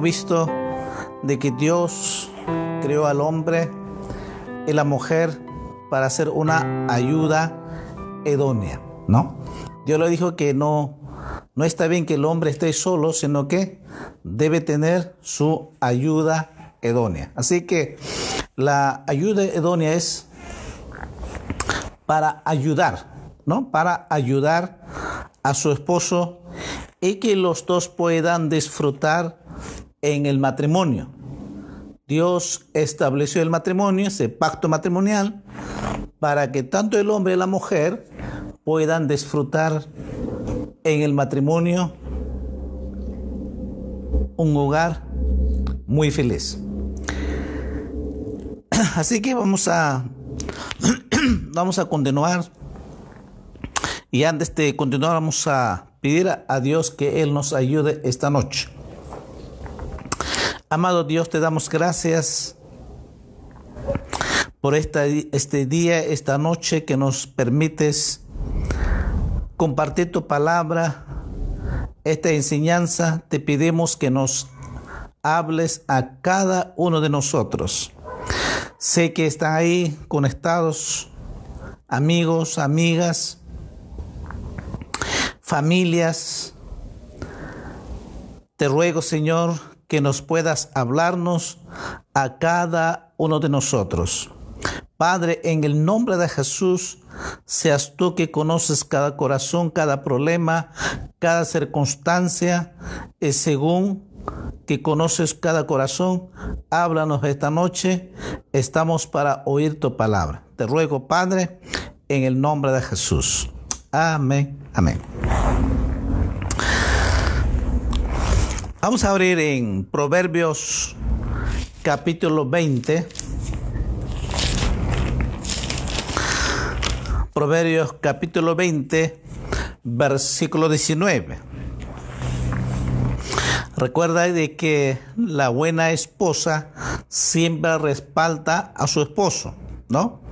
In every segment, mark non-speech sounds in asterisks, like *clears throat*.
Visto de que Dios creó al hombre y la mujer para hacer una ayuda idónea, ¿no? Dios le dijo que no, no está bien que el hombre esté solo, sino que debe tener su ayuda idónea. Así que la ayuda idónea es para ayudar, ¿no? Para ayudar a su esposo y que los dos puedan disfrutar en el matrimonio. Dios estableció el matrimonio, ese pacto matrimonial, para que tanto el hombre y la mujer puedan disfrutar en el matrimonio un hogar muy feliz. *clears throat* Así que vamos a *clears throat* vamos a continuar y antes de continuar vamos a pedir a Dios que Él nos ayude esta noche. Amado Dios, te damos gracias por esta, este día, esta noche que nos permites compartir tu palabra, esta enseñanza. Te pedimos que nos hables a cada uno de nosotros. Sé que están ahí conectados amigos, amigas, familias. Te ruego, Señor, que nos puedas hablarnos a cada uno de nosotros. Padre, en el nombre de Jesús, seas tú que conoces cada corazón, cada problema, cada circunstancia, y según que conoces cada corazón, háblanos esta noche. Estamos para oír tu palabra. Te ruego, Padre, en el nombre de Jesús. Amén. Amén. Vamos a abrir en Proverbios capítulo 20. Proverbios capítulo 20, versículo 19. Recuerda de que la buena esposa siempre respalda a su esposo, ¿no?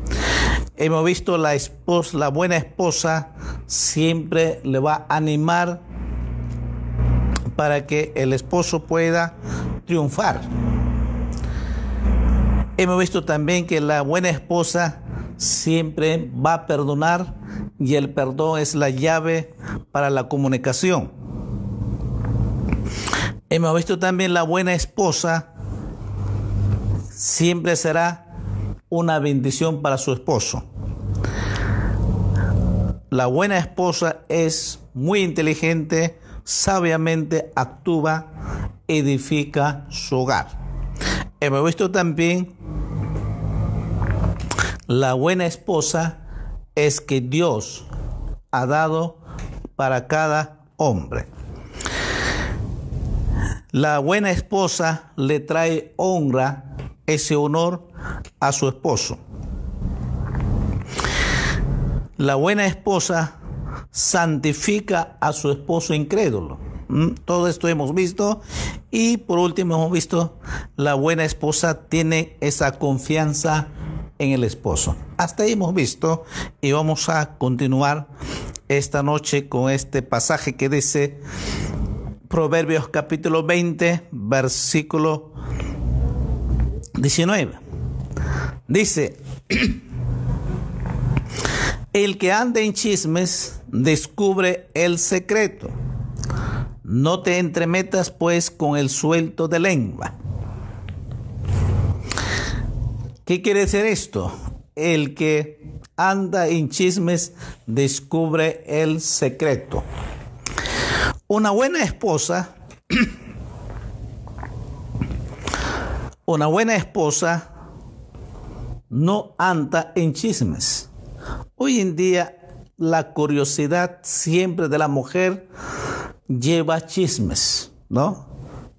Hemos visto la esposa, la buena esposa siempre le va a animar para que el esposo pueda triunfar. Hemos visto también que la buena esposa siempre va a perdonar y el perdón es la llave para la comunicación. Hemos visto también la buena esposa siempre será una bendición para su esposo. La buena esposa es muy inteligente, sabiamente actúa, edifica su hogar. Hemos visto también la buena esposa es que Dios ha dado para cada hombre. La buena esposa le trae honra, ese honor a su esposo. La buena esposa santifica a su esposo incrédulo. ¿Mm? Todo esto hemos visto. Y por último hemos visto, la buena esposa tiene esa confianza en el esposo. Hasta ahí hemos visto y vamos a continuar esta noche con este pasaje que dice Proverbios capítulo 20, versículo 19. Dice, *clears throat* el que anda en chismes descubre el secreto. No te entremetas pues con el suelto de lengua. ¿Qué quiere decir esto? El que anda en chismes descubre el secreto. Una buena esposa, *clears throat* una buena esposa no anda en chismes. Hoy en día la curiosidad siempre de la mujer lleva chismes, ¿no?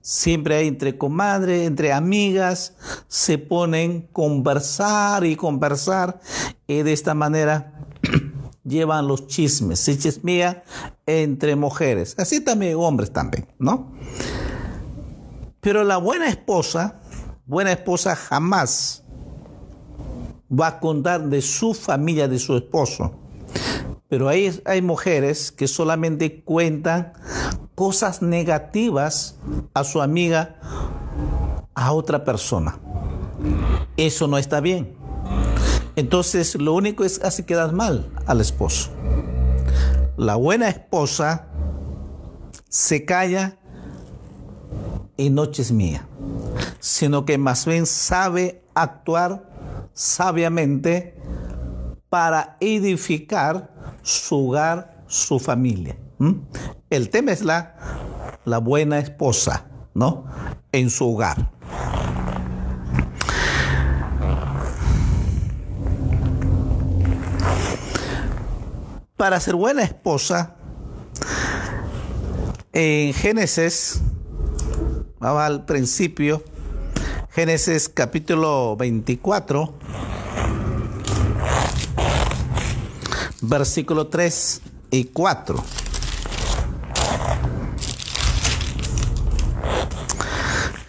Siempre hay entre comadres, entre amigas, se ponen conversar y conversar y de esta manera *clears throat* llevan los chismes, se chismea entre mujeres, así también hombres también, ¿no? Pero la buena esposa, buena esposa jamás va a contar de su familia, de su esposo. Pero hay, hay mujeres que solamente cuentan cosas negativas a su amiga, a otra persona. Eso no está bien. Entonces lo único es así quedar mal al esposo. La buena esposa se calla y noche es mía, sino que más bien sabe actuar sabiamente para edificar su hogar, su familia. El tema es la, la buena esposa, ¿no? En su hogar. Para ser buena esposa, en Génesis, vamos al principio, Génesis capítulo 24, versículo 3 y 4.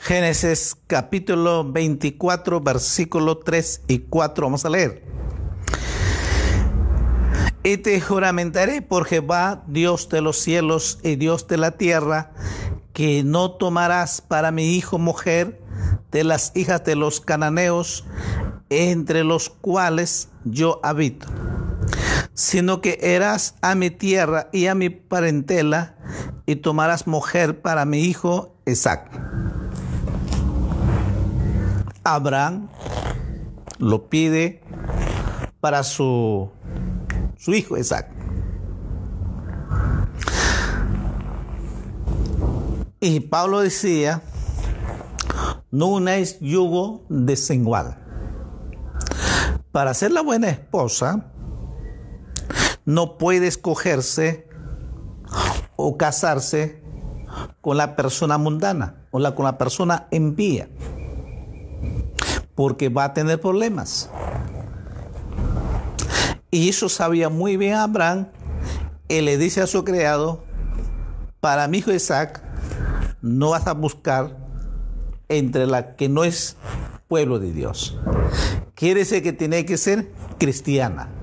Génesis capítulo 24, versículo 3 y 4. Vamos a leer. Y te juramentaré por Jehová, Dios de los cielos y Dios de la tierra, que no tomarás para mi hijo mujer de las hijas de los cananeos, entre los cuales yo habito, sino que eras a mi tierra y a mi parentela, y tomarás mujer para mi hijo Isaac. Abraham lo pide para su su hijo Isaac. Y Pablo decía, no unéis yugo desigual. Para ser la buena esposa, no puede escogerse o casarse con la persona mundana o la, con la persona envía, porque va a tener problemas. Y eso sabía muy bien Abraham. Él le dice a su criado, para mi hijo Isaac, no vas a buscar entre la que no es pueblo de Dios. Quiere decir que tiene que ser cristiana.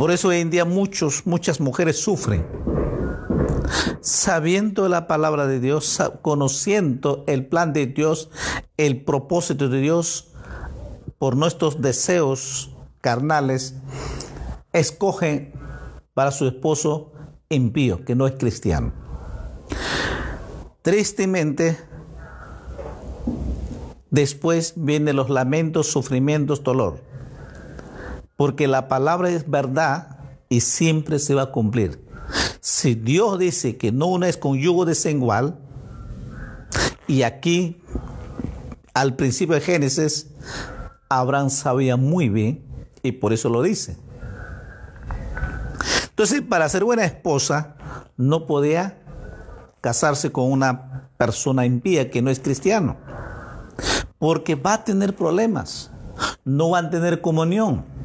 Por eso hoy en día muchos, muchas mujeres sufren. Sabiendo la palabra de Dios, conociendo el plan de Dios, el propósito de Dios, por nuestros deseos carnales, escogen para su esposo impío, que no es cristiano. Tristemente, después vienen los lamentos, sufrimientos, dolor, porque la palabra es verdad y siempre se va a cumplir. Si Dios dice que no una es con yugo desigual, y aquí al principio de Génesis Abraham sabía muy bien y por eso lo dice. Entonces, para ser buena esposa, no podía casarse con una persona impía que no es cristiano, porque va a tener problemas, no van a tener comunión,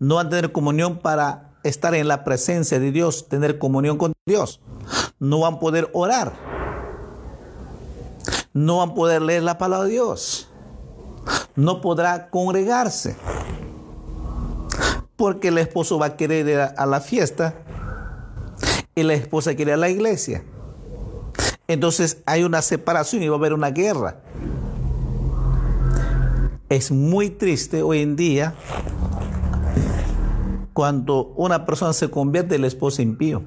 no van a tener comunión para estar en la presencia de Dios, tener comunión con Dios, no van a poder orar, no van a poder leer la palabra de Dios no podrá congregarse. Porque el esposo va a querer ir a la fiesta y la esposa quiere ir a la iglesia. Entonces hay una separación y va a haber una guerra. Es muy triste hoy en día cuando una persona se convierte en el esposo impío.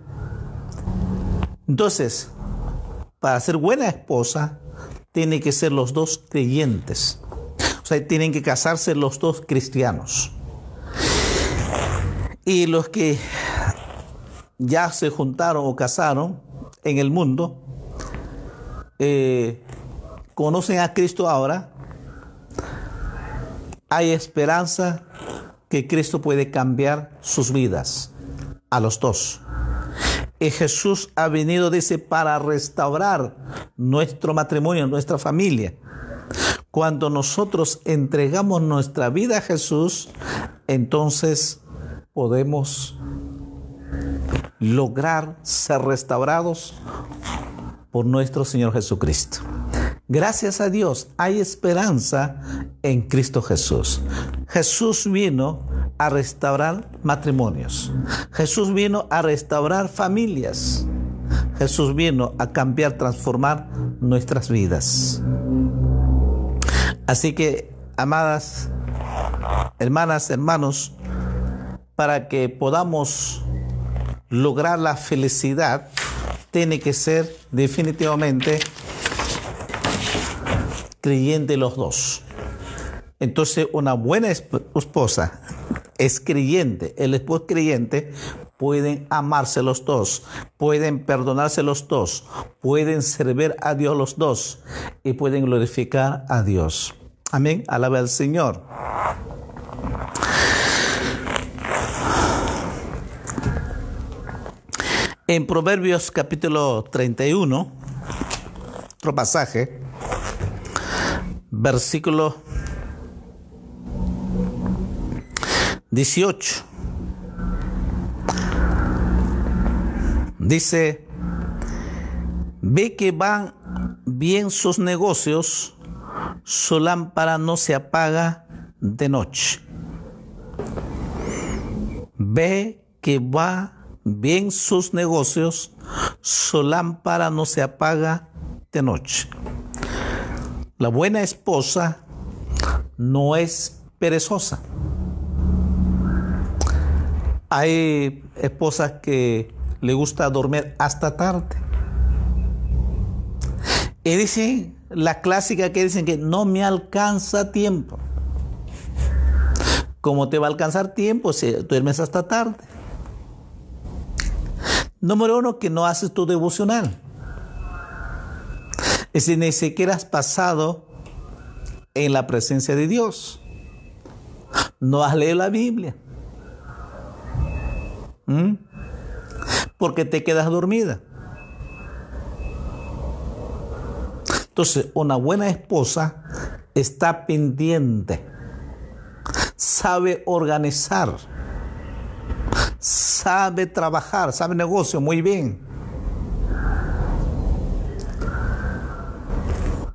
Entonces, para ser buena esposa, tiene que ser los dos creyentes. O sea, tienen que casarse los dos cristianos. Y los que ya se juntaron o casaron en el mundo, eh, conocen a Cristo ahora, hay esperanza que Cristo puede cambiar sus vidas a los dos. Y Jesús ha venido, dice, para restaurar nuestro matrimonio, nuestra familia. Cuando nosotros entregamos nuestra vida a Jesús, entonces podemos lograr ser restaurados por nuestro Señor Jesucristo. Gracias a Dios hay esperanza en Cristo Jesús. Jesús vino a restaurar matrimonios. Jesús vino a restaurar familias. Jesús vino a cambiar, transformar nuestras vidas. Así que, amadas hermanas, hermanos, para que podamos lograr la felicidad, tiene que ser definitivamente creyente los dos. Entonces, una buena esposa es creyente, el esposo creyente, pueden amarse los dos, pueden perdonarse los dos, pueden servir a Dios los dos y pueden glorificar a Dios. Amén, alaba al Señor. En Proverbios capítulo 31, otro pasaje, versículo 18. Dice, ve que van bien sus negocios, su lámpara no se apaga de noche. Ve que va bien sus negocios, su lámpara no se apaga de noche. La buena esposa no es perezosa. Hay esposas que le gusta dormir hasta tarde. Y dicen, la clásica que dicen que no me alcanza tiempo. ¿Cómo te va a alcanzar tiempo si duermes hasta tarde? Número uno, que no haces tu devocional. Es decir, ni siquiera has pasado en la presencia de Dios. No has leído la Biblia. ¿Mm? Porque te quedas dormida. Entonces, una buena esposa está pendiente, sabe organizar, sabe trabajar, sabe negocio muy bien.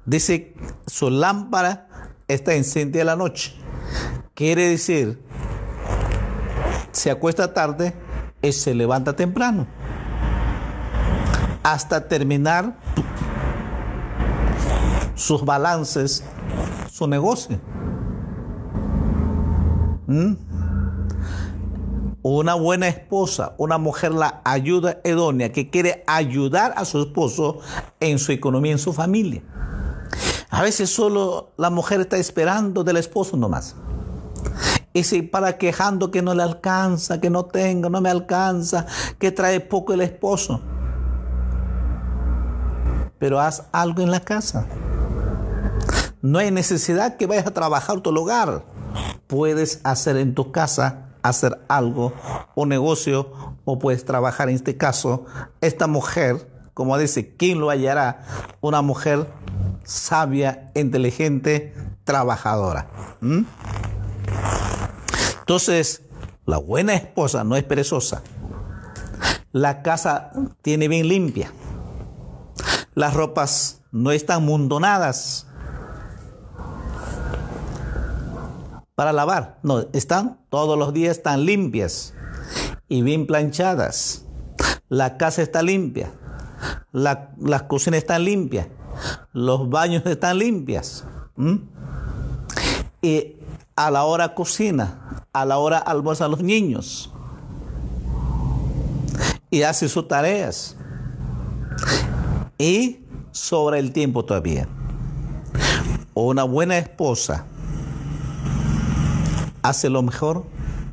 Dice, su lámpara está encendida la noche. Quiere decir, se acuesta tarde, y se levanta temprano hasta terminar sus balances, su negocio. ¿Mm? Una buena esposa, una mujer la ayuda idónea que quiere ayudar a su esposo en su economía, en su familia. A veces solo la mujer está esperando del esposo nomás. Y si para quejando que no le alcanza, que no tengo, no me alcanza, que trae poco el esposo. Pero haz algo en la casa. No hay necesidad que vayas a trabajar tu hogar. Puedes hacer en tu casa, hacer algo, un negocio, o puedes trabajar en este caso. Esta mujer, como dice, ¿quién lo hallará? Una mujer sabia, inteligente, trabajadora. ¿Mm? Entonces, la buena esposa no es perezosa. La casa tiene bien limpia. Las ropas no están mundonadas para lavar. No, están todos los días tan limpias y bien planchadas. La casa está limpia. La, las cocinas están limpias. Los baños están limpias. Y a la hora cocina, a la hora almuerza a los niños y hace sus tareas. Y sobra el tiempo todavía. Una buena esposa hace lo mejor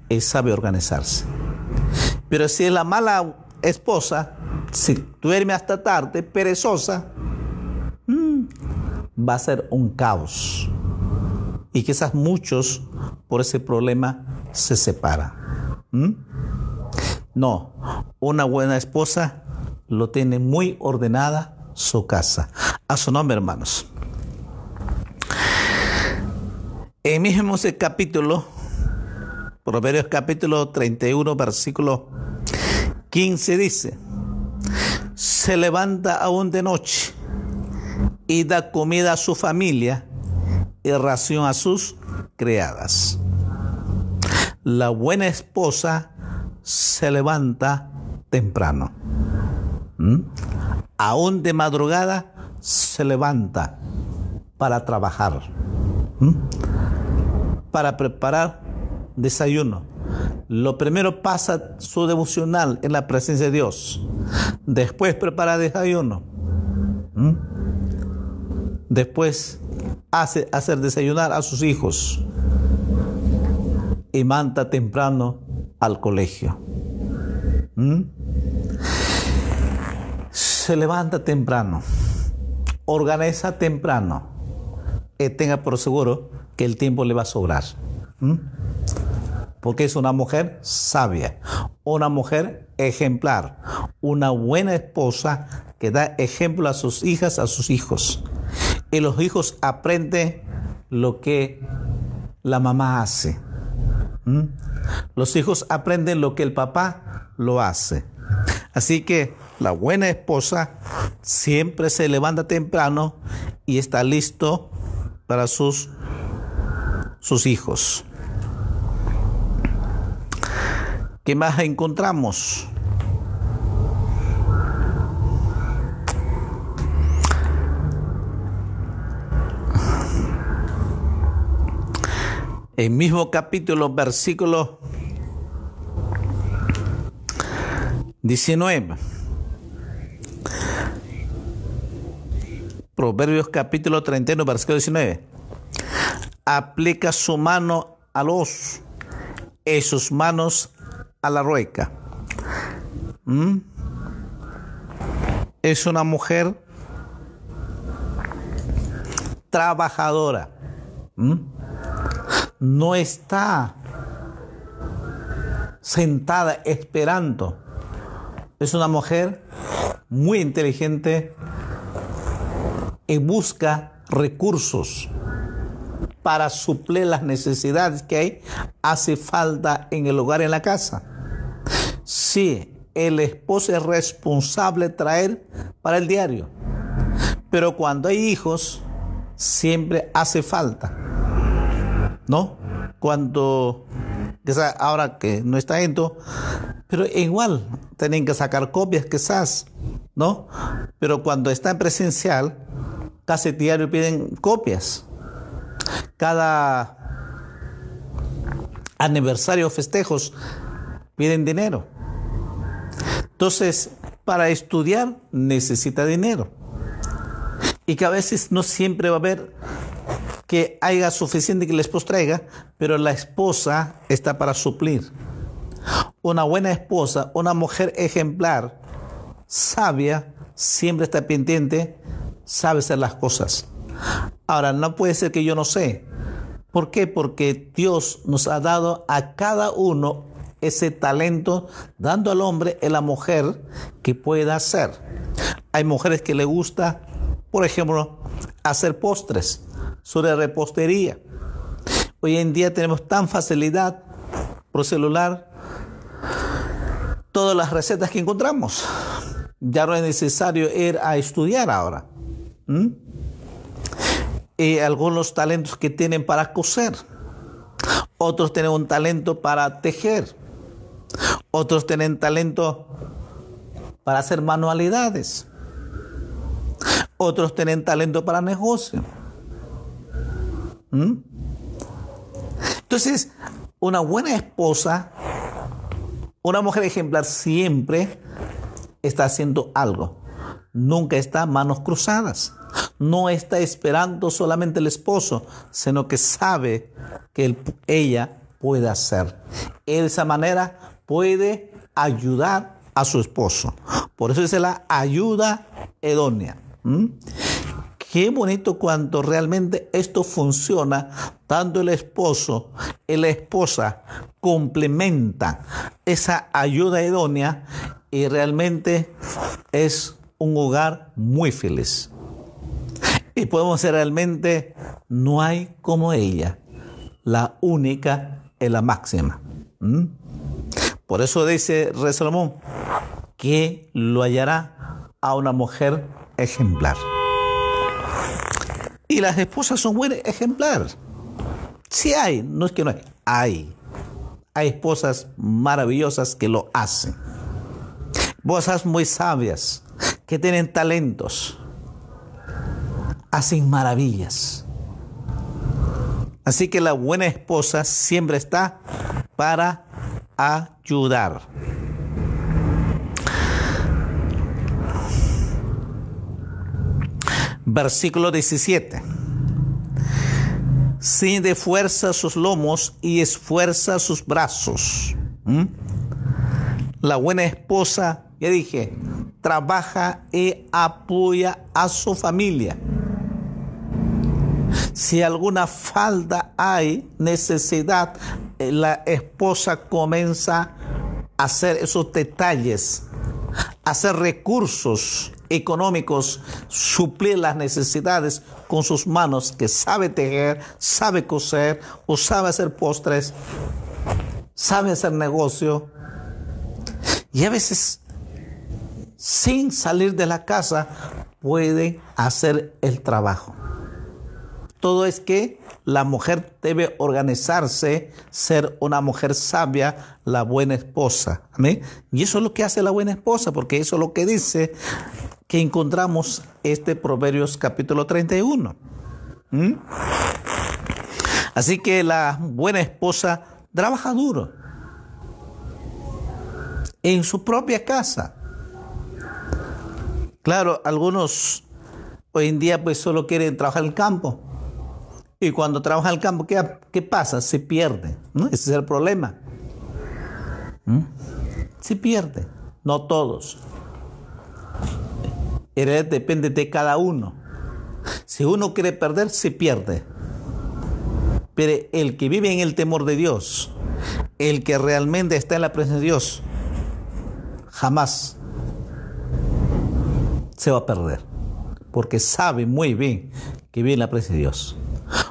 y sabe organizarse. Pero si es la mala esposa, si duerme hasta tarde, perezosa, va a ser un caos. Y quizás muchos por ese problema se separan. ¿Mm? No, una buena esposa lo tiene muy ordenada su casa. A su nombre, hermanos. En mismo ese capítulo, Proverbios capítulo 31, versículo 15 dice, se levanta aún de noche y da comida a su familia y ración a sus criadas. la buena esposa se levanta temprano. Aún de madrugada se levanta para trabajar, para preparar desayuno. Lo primero pasa su devocional en la presencia de Dios. Después prepara desayuno. Después hace hacer desayunar a sus hijos y manda temprano al colegio. ¿Mm? Se levanta temprano, organiza temprano y tenga por seguro que el tiempo le va a sobrar. ¿Mm? Porque es una mujer sabia, una mujer ejemplar, una buena esposa que da ejemplo a sus hijas, a sus hijos. Los hijos aprenden lo que la mamá hace. Los hijos aprenden lo que el papá lo hace. Así que la buena esposa siempre se levanta temprano y está listo para sus, sus hijos. ¿Qué más encontramos? El mismo capítulo, versículo 19. Proverbios capítulo 31, versículo 19. Aplica su mano al oso y sus manos a la rueca. ¿Mm? Es una mujer trabajadora. ¿Mm? No está sentada esperando. Es una mujer muy inteligente y busca recursos para suplir las necesidades que hay, hace falta en el hogar, en la casa. Sí, el esposo es responsable traer para el diario, pero cuando hay hijos, siempre hace falta. ¿No? Cuando, ahora que no está esto, pero igual tienen que sacar copias quizás, ¿no? Pero cuando está en presencial, casi diario piden copias. Cada aniversario festejos piden dinero. Entonces, para estudiar necesita dinero. Y que a veces no siempre va a haber que haya suficiente que la esposa traiga, pero la esposa está para suplir. Una buena esposa, una mujer ejemplar, sabia, siempre está pendiente, sabe hacer las cosas. Ahora, no puede ser que yo no sé. ¿Por qué? Porque Dios nos ha dado a cada uno ese talento, dando al hombre y a la mujer que pueda hacer. Hay mujeres que le gusta, por ejemplo, hacer postres sobre repostería. Hoy en día tenemos tan facilidad por celular todas las recetas que encontramos. Ya no es necesario ir a estudiar ahora. Y algunos talentos que tienen para coser. Otros tienen un talento para tejer. Otros tienen talento para hacer manualidades. Otros tienen talento para negocio. ¿Mm? Entonces, una buena esposa, una mujer ejemplar siempre está haciendo algo. Nunca está manos cruzadas. No está esperando solamente el esposo, sino que sabe que ella puede hacer. De esa manera puede ayudar a su esposo. Por eso es la ayuda idónea. ¿Mm? Qué bonito cuando realmente esto funciona, tanto el esposo y la esposa complementan esa ayuda idónea y realmente es un hogar muy feliz. Y podemos ser realmente, no hay como ella, la única y la máxima. ¿Mm? Por eso dice Rey Salomón que lo hallará a una mujer ejemplar. Y las esposas son buenas ejemplar. Sí hay, no es que no hay, hay. hay esposas maravillosas que lo hacen. Esposas muy sabias, que tienen talentos, hacen maravillas. Así que la buena esposa siempre está para ayudar. Versículo 17. de fuerza sus lomos y esfuerza sus brazos. La buena esposa, ya dije, trabaja y apoya a su familia. Si alguna falta hay, necesidad, eh, la esposa comienza a hacer esos detalles, a hacer recursos económicos, suplir las necesidades con sus manos, que sabe tejer, sabe coser o sabe hacer postres, sabe hacer negocio. Y a veces, sin salir de la casa, puede hacer el trabajo. Todo es que la mujer debe organizarse, ser una mujer sabia, la buena esposa. Y eso es lo que hace la buena esposa, porque eso es lo que dice que encontramos este Proverbios capítulo 31. ¿Mm? Así que la buena esposa trabaja duro en su propia casa. Claro, algunos hoy en día pues solo quieren trabajar en el campo. Y cuando trabaja en el campo, ¿qué, qué pasa? Se pierde. ¿no? Ese es el problema. Se pierde. No todos depende de cada uno. Si uno quiere perder, se pierde. Pero el que vive en el temor de Dios, el que realmente está en la presencia de Dios, jamás se va a perder. Porque sabe muy bien que vive en la presencia de Dios.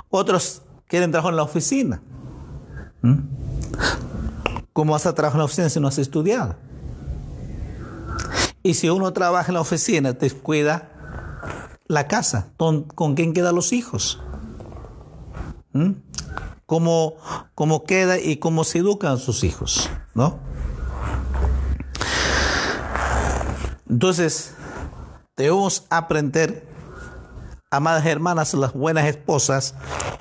Otros quieren trabajar en la oficina. ¿Mm? ¿Cómo vas a trabajar en la oficina si no has estudiado? Y si uno trabaja en la oficina, te cuida la casa. ¿Con, quién quedan los hijos? ¿Mm? ¿Cómo, ¿Cómo, queda y cómo se educan sus hijos? ¿No? Entonces, debemos aprender, amadas hermanas, las buenas esposas.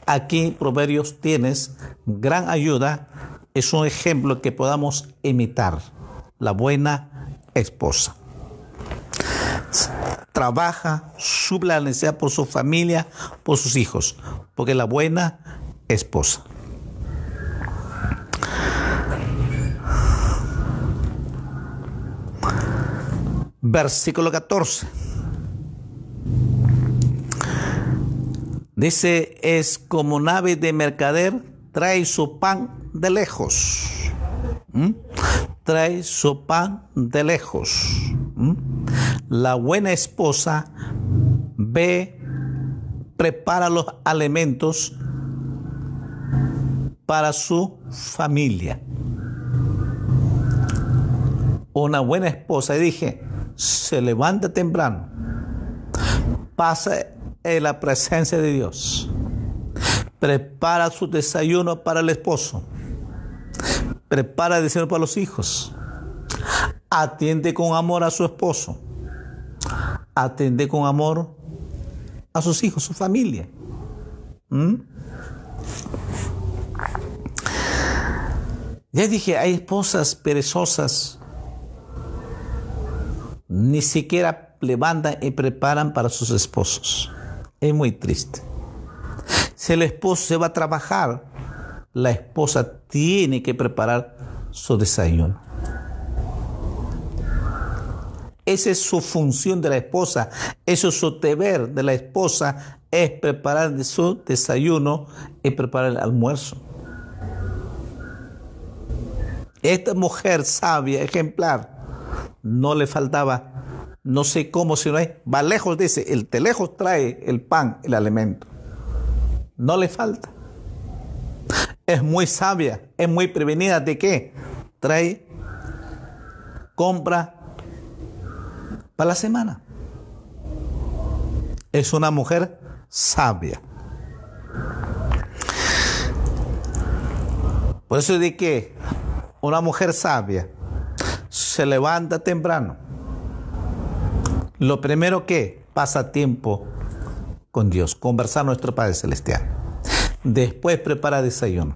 Aquí, Proverbios, tienes gran ayuda. Es un ejemplo que podamos imitar. La buena esposa trabaja, suple la necesidad por su familia, por sus hijos, porque la buena esposa. Versículo 14. Dice, es como nave de mercader, trae su pan de lejos. ¿Mm? Trae su pan de lejos. ¿Mm? La buena esposa ve, prepara los alimentos para su familia. Una buena esposa, y dije, se levanta temprano, pasa en la presencia de Dios, prepara su desayuno para el esposo, prepara el desayuno para los hijos, atiende con amor a su esposo, atiende con amor a sus hijos, su familia. ¿Mm? Ya dije, hay esposas perezosas, ni siquiera levantan y preparan para sus esposos. Es muy triste. Si el esposo se va a trabajar, la esposa tiene que preparar su desayuno. Esa es su función de la esposa, eso es su deber de la esposa, es preparar su desayuno y preparar el almuerzo. Esta mujer sabia, ejemplar, no le faltaba, no sé cómo, si no hay, va lejos, dice, el lejos trae el pan, el alimento. No le falta. Es muy sabia, es muy prevenida de qué? Trae, compra, para la semana. Es una mujer sabia. Por eso de que Una mujer sabia se levanta temprano. Lo primero que pasa tiempo con Dios, conversar nuestro Padre Celestial. Después prepara desayuno.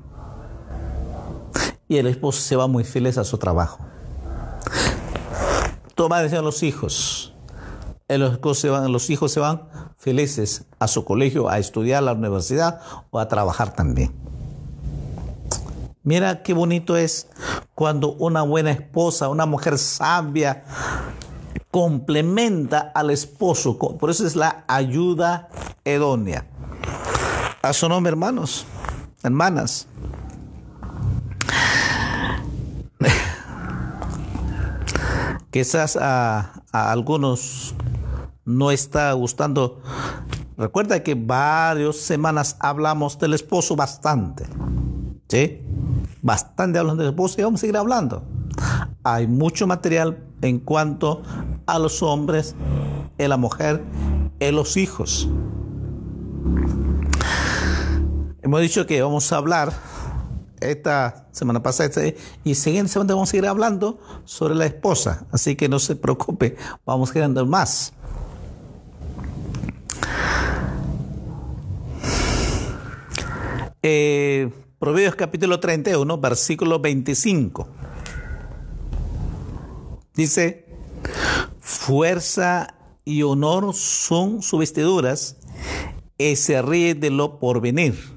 Y el esposo se va muy feliz a su trabajo. Toma decisión los hijos. Los, los hijos se van felices a su colegio, a estudiar a la universidad o a trabajar también. Mira qué bonito es cuando una buena esposa, una mujer sabia, complementa al esposo. Por eso es la ayuda idónea. A su nombre, hermanos, hermanas. Quizás a, algunos no está gustando. Recuerda que varias semanas hablamos del esposo bastante. ¿Sí? Bastante hablando del esposo y vamos a seguir hablando. Hay mucho material en cuanto a los hombres, en la mujer, en los hijos. Hemos dicho que vamos a hablar esta semana pasada y siguiente semana vamos a seguir hablando sobre la esposa. Así que no se preocupe, vamos andando más. Eh, Proverbios capítulo 31, versículo 25. Dice, fuerza y honor son sus vestiduras, y se ríe de lo porvenir.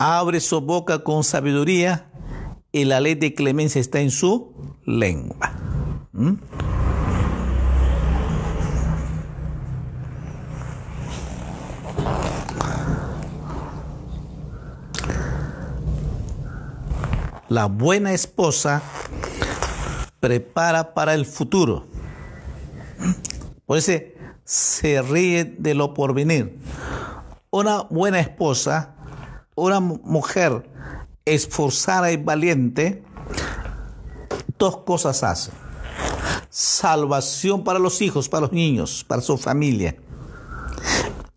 Abre su boca con sabiduría y la ley de clemencia está en su lengua. ¿Mm? La buena esposa prepara para el futuro. Por eso se ríe de lo porvenir. Una buena esposa, una mujer esforzada y valiente, dos cosas hace. Salvación para los hijos, para los niños, para su familia.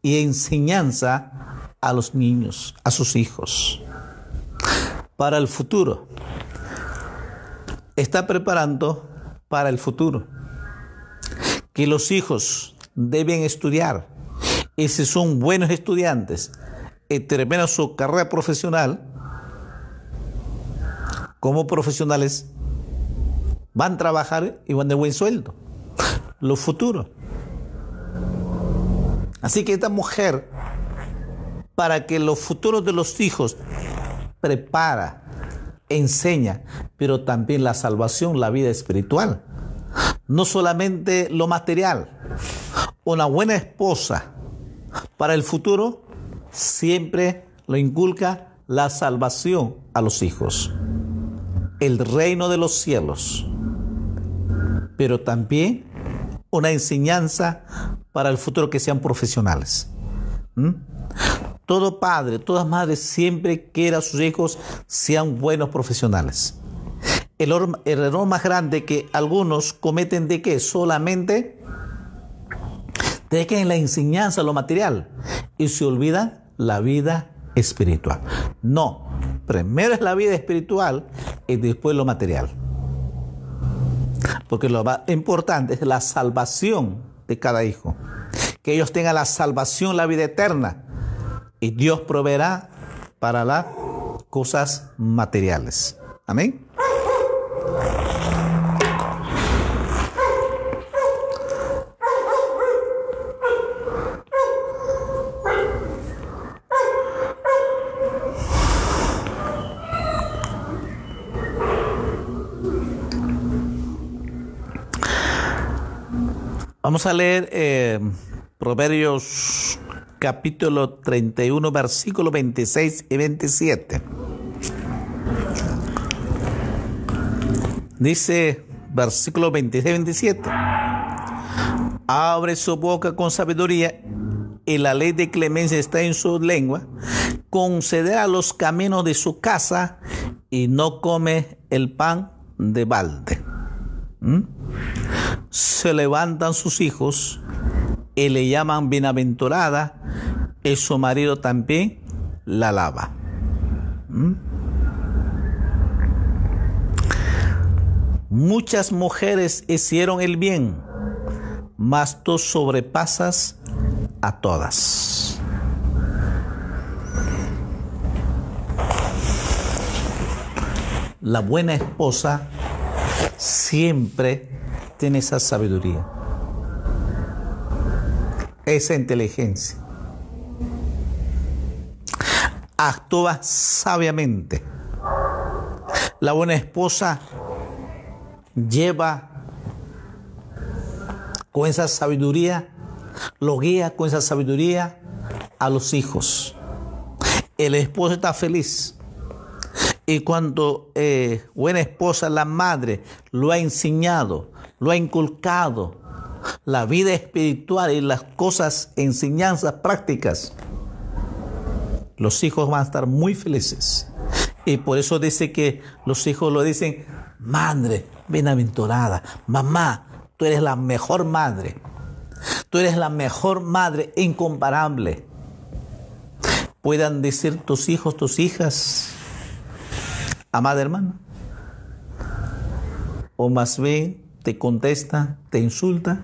Y enseñanza a los niños, a sus hijos para el futuro. Está preparando para el futuro. Que los hijos deben estudiar. Y si son buenos estudiantes y terminan su carrera profesional, como profesionales, van a trabajar y van de buen sueldo. Lo futuro. Así que esta mujer, para que los futuros de los hijos prepara, enseña, pero también la salvación, la vida espiritual. No solamente lo material. Una buena esposa para el futuro siempre lo inculca la salvación a los hijos, el reino de los cielos, pero también una enseñanza para el futuro que sean profesionales. Todo padre, toda madre siempre quiere a sus hijos sean buenos profesionales. El, error más grande que algunos cometen de que solamente de que en la enseñanza lo material y se olvida la vida espiritual. No, primero es la vida espiritual y después lo material. Porque lo importante es la salvación de cada hijo. Que ellos tengan la salvación, la vida eterna y Dios proveerá para las cosas materiales. Amén. Vamos a leer eh, Proverbios capítulo 31, versículo 26 y 27. Dice versículo 26 y 27. Abre su boca con sabiduría y la ley de clemencia está en su lengua. Concederá los caminos de su casa y no come el pan de balde. ¿Mm? Se levantan sus hijos y le llaman bienaventurada, y su marido también la alaba. ¿Mm? Muchas mujeres hicieron el bien, mas tú sobrepasas a todas. La buena esposa siempre tiene esa sabiduría, esa inteligencia. Actúa sabiamente. La buena esposa lleva con esa sabiduría, lo guía con esa sabiduría a los hijos. El esposo está feliz. Y cuando eh, buena esposa, la madre, lo ha enseñado, lo ha inculcado, la vida espiritual y las cosas, enseñanzas prácticas, los hijos van a estar muy felices. Y por eso dice que los hijos lo dicen, madre, bienaventurada, mamá, tú eres la mejor madre. Tú eres la mejor madre incomparable. Puedan decir tus hijos, tus hijas, amada hermana. O más bien te contesta, te insulta.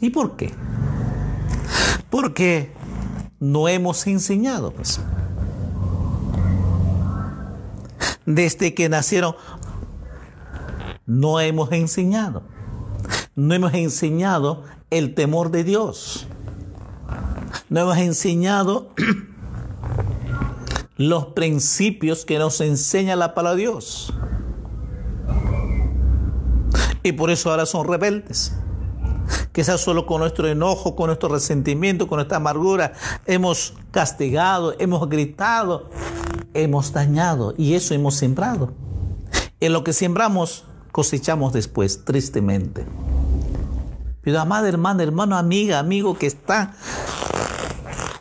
¿Y por qué? Porque no hemos enseñado. Pues. Desde que nacieron, no hemos enseñado. No hemos enseñado el temor de Dios. No hemos enseñado *clears throat* los principios que nos enseña la palabra de Dios. Y por eso ahora son rebeldes. Quizás solo con nuestro enojo, con nuestro resentimiento, con nuestra amargura, hemos castigado, hemos gritado, hemos dañado y eso hemos sembrado. En lo que sembramos, cosechamos después, tristemente. Pero amada hermana, hermano, amiga, amigo que está,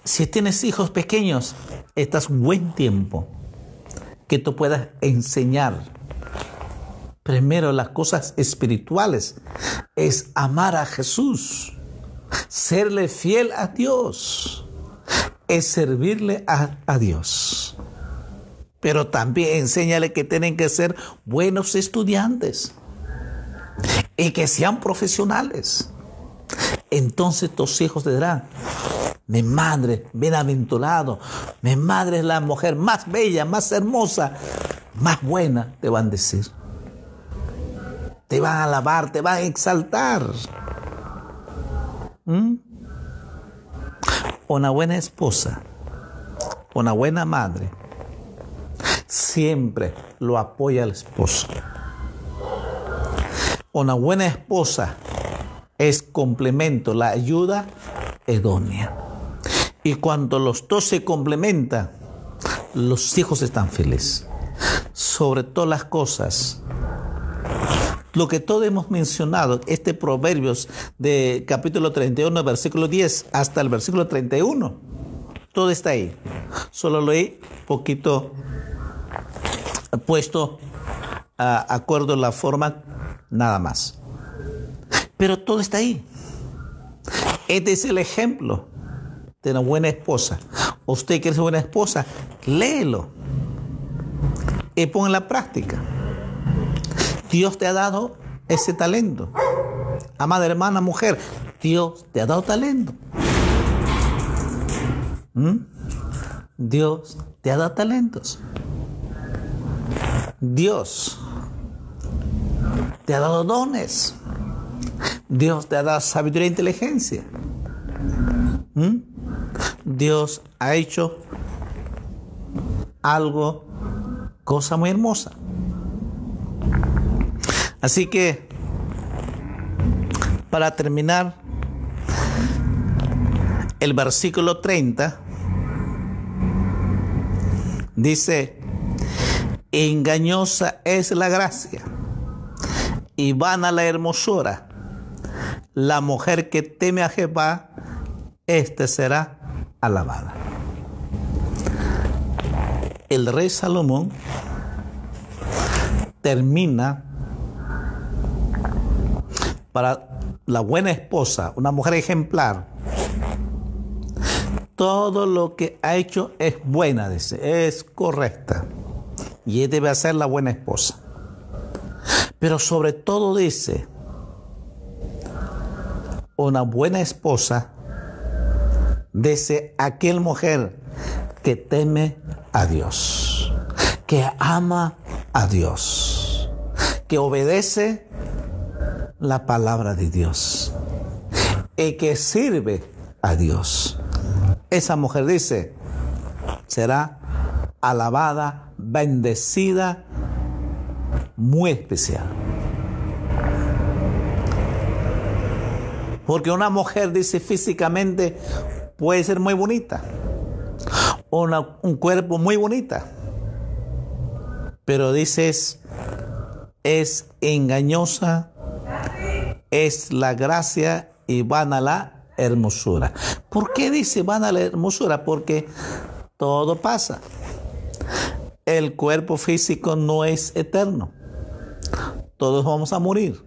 si tienes hijos pequeños, estás buen tiempo que tú puedas enseñar primero las cosas espirituales, es amar a Jesús, serle fiel a Dios, es servirle a, Dios. Pero también enséñale que tienen que ser buenos estudiantes y que sean profesionales. Entonces tus hijos te dirán, mi madre, bienaventurado, mi madre es la mujer más bella, más hermosa, más buena, te van a decir. Te van a alabar, te van a exaltar. ¿Mm? Una buena esposa, una buena madre, siempre lo apoya al esposo. Una buena esposa es complemento, la ayuda idónea. Y cuando los dos se complementan, los hijos están felices. Sobre todas las cosas, lo que todos hemos mencionado, este Proverbios de capítulo 31, versículo 10 hasta el versículo 31, todo está ahí. Solo lo he poquito puesto a acuerdo a la forma, nada más. Pero todo está ahí. Este es el ejemplo de una buena esposa. Usted quiere ser buena esposa, léelo y pon en la práctica. Dios te ha dado ese talento. Amada hermana, mujer, Dios te ha dado talento. ¿Mm? Dios te ha dado talentos. Dios te ha dado dones. Dios te ha dado sabiduría e inteligencia. ¿Mm? Dios ha hecho algo, cosa muy hermosa. Así que, para terminar, el versículo 30 dice, engañosa es la gracia y vana la hermosura. La mujer que teme a Jehová, éste será alabada. El rey Salomón termina para la buena esposa, una mujer ejemplar, todo lo que ha hecho es buena, dice, es correcta. Y él debe ser la buena esposa. Pero sobre todo dice, una buena esposa dice aquel mujer que teme a Dios, que ama a Dios, que obedece la palabra de Dios y que sirve a Dios. Esa mujer dice, será alabada, bendecida, muy especial. Porque una mujer dice físicamente puede ser muy bonita, un cuerpo muy bonita, pero dices es engañosa, es la gracia y van a la hermosura. ¿Por qué dice van a la hermosura? Porque todo pasa. El cuerpo físico no es eterno. Todos vamos a morir.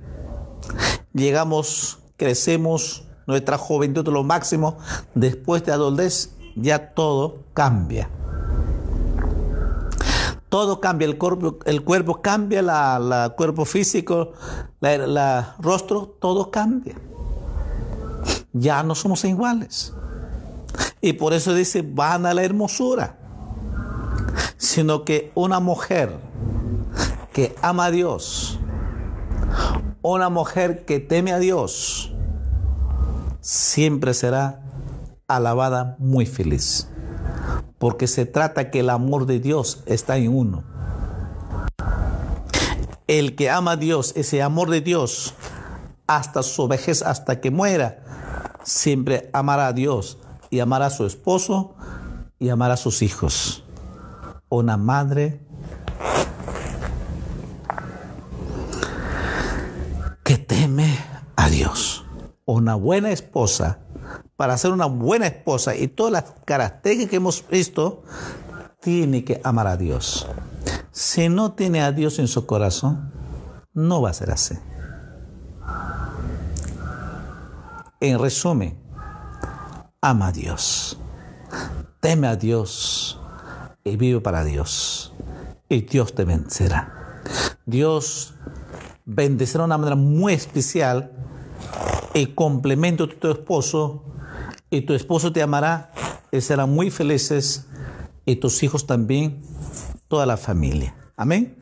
Llegamos, crecemos, nuestra juventud lo máximo, después de adultez ya todo cambia. Todo cambia, el cuerpo, el cuerpo cambia, el cuerpo físico, el rostro, todo cambia ya no somos iguales. Y por eso dice, van a la hermosura. Sino que una mujer que ama a Dios, una mujer que teme a Dios, siempre será alabada muy feliz. Porque se trata que el amor de Dios está en uno. El que ama a Dios, ese amor de Dios, hasta su vejez, hasta que muera, siempre amará a Dios y amará a su esposo y amará a sus hijos. Una madre que teme a Dios. Una buena esposa. Para ser una buena esposa y todas las características que hemos visto, tiene que amar a Dios. Si no tiene a Dios en su corazón, no va a ser así. En resumen, ama a Dios, teme a Dios y vive para Dios. Y Dios te vencerá. Dios bendecerá de una manera muy especial el complemento de tu esposo y tu esposo te amará y serán muy felices y tus hijos también, toda la familia. Amén.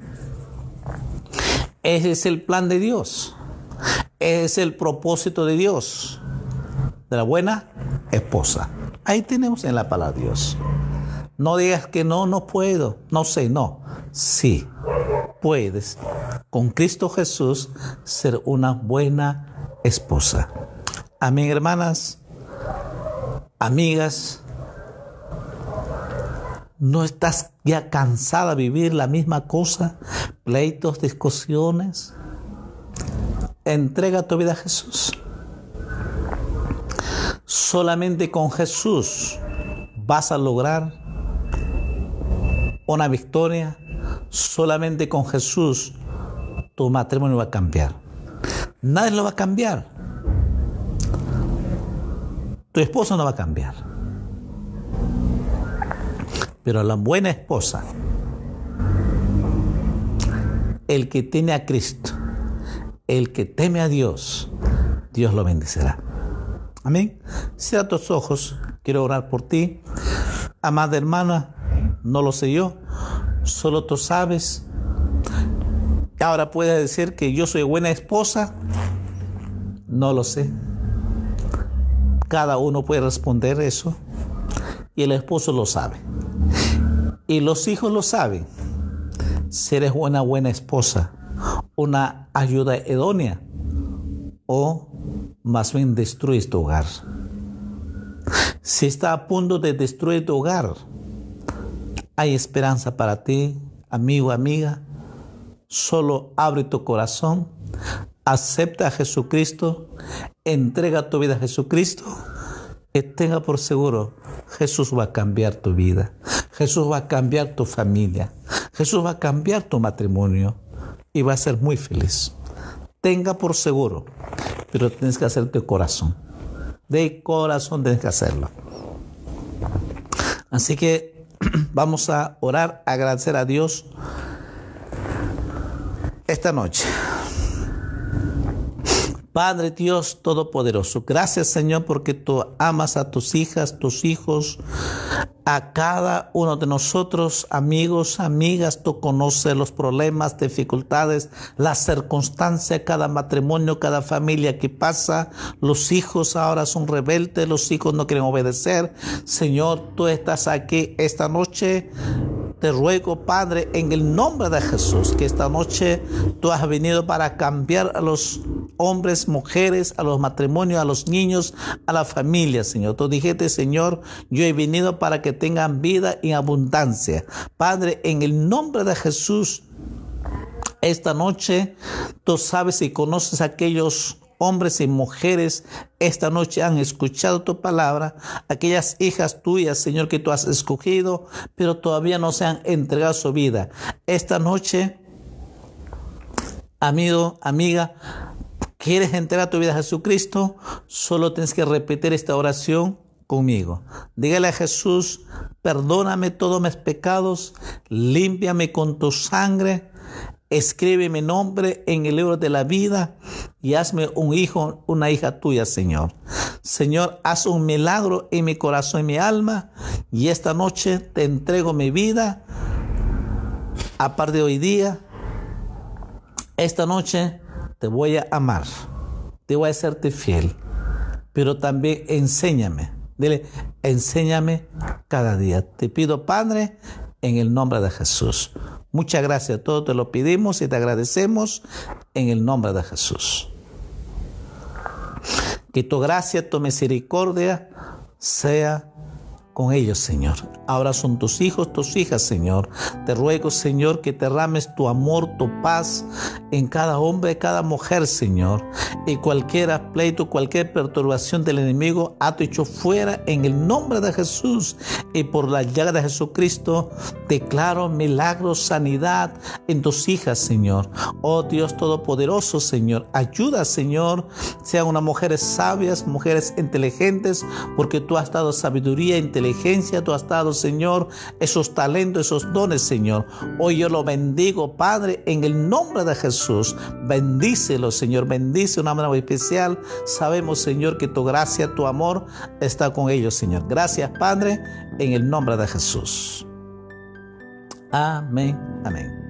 Ese es el plan de Dios. Ese es el propósito de Dios de la buena esposa. Ahí tenemos en la palabra de Dios. No digas que no, no puedo, no sé, no. Sí, puedes con Cristo Jesús ser una buena esposa. Amén, hermanas, amigas. ¿No estás ya cansada de vivir la misma cosa? Pleitos, discusiones. Entrega tu vida a Jesús. Solamente con Jesús vas a lograr una victoria. Solamente con Jesús tu matrimonio va a cambiar. Nadie lo va a cambiar. Tu esposo no va a cambiar. Pero la buena esposa, el que tiene a Cristo, el que teme a Dios, Dios lo bendecirá. Amén. Cierra tus ojos. Quiero orar por ti. Amada hermana, no lo sé yo. Solo tú sabes. Ahora puedes decir que yo soy buena esposa. No lo sé. Cada uno puede responder eso. Y el esposo lo sabe. Y los hijos lo saben. Si eres una buena esposa, una ayuda idónea o más bien destruyes tu hogar. Si está a punto de destruir tu hogar, hay esperanza para ti, amigo, amiga. Solo abre tu corazón, acepta a Jesucristo, entrega tu vida a Jesucristo, que tenga por seguro, Jesús va a cambiar tu vida, Jesús va a cambiar tu familia, Jesús va a cambiar tu matrimonio y va a ser muy feliz. Tenga por seguro pero tienes que hacer de corazón. De corazón tienes que hacerlo. Así que *clears throat* vamos a orar, agradecer a Dios esta noche. Padre Dios Todopoderoso, gracias Señor porque tú amas a tus hijas, tus hijos, a cada uno de nosotros, amigos, amigas, tú conoces los problemas, dificultades, las circunstancias, cada matrimonio, cada familia que pasa. Los hijos ahora son rebeldes, los hijos no quieren obedecer. Señor, tú estás aquí esta noche te ruego, Padre, en el nombre de Jesús, que esta noche tú has venido para cambiar a los hombres, mujeres, a los matrimonios, a los niños, a la familia, Señor. Tú dijiste, Señor, yo he venido para que tengan vida en abundancia. Padre, en el nombre de Jesús, esta noche tú sabes y conoces a aquellos hombres y mujeres esta noche han escuchado tu palabra, aquellas hijas tuyas, Señor, que tú has escogido, pero todavía no se han entregado su vida. Esta noche, amigo, amiga, ¿quieres entregar tu vida a Jesucristo? Solo tienes que repetir esta oración conmigo. Dígale a Jesús, perdóname todos mis pecados, límpiame con tu sangre Escribe mi nombre en el libro de la vida y hazme un hijo, una hija tuya, Señor. Señor, haz un milagro en mi corazón y mi alma y esta noche te entrego mi vida. A partir de hoy día, esta noche te voy a amar, te voy a hacerte fiel, pero también enséñame. Dile, enséñame cada día. Te pido, Padre, en el nombre de Jesús. Muchas gracias, todos te lo pedimos y te agradecemos en el nombre de Jesús. Que tu gracia, tu misericordia sea con ellos, Señor. Ahora son tus hijos, tus hijas, Señor. Te ruego, Señor, que derrames tu amor, tu paz en cada hombre, cada mujer, Señor. Y cualquier pleito, cualquier perturbación del enemigo, ha hecho fuera en el nombre de Jesús. Y por la llaga de Jesucristo, declaro milagros, sanidad en tus hijas, Señor. Oh Dios Todopoderoso, Señor. Ayuda, Señor. Sean unas mujeres sabias, mujeres inteligentes, porque tú has dado sabiduría, inteligencia tú has dado, Señor, esos talentos, esos dones, Señor. Hoy yo lo bendigo, Padre, en el nombre de Jesús. Bendícelo, Señor. Bendice una manera muy especial. Sabemos, Señor, que tu gracia, tu amor está con ellos, Señor. Gracias, Padre, en el nombre de Jesús. Amén. Amén.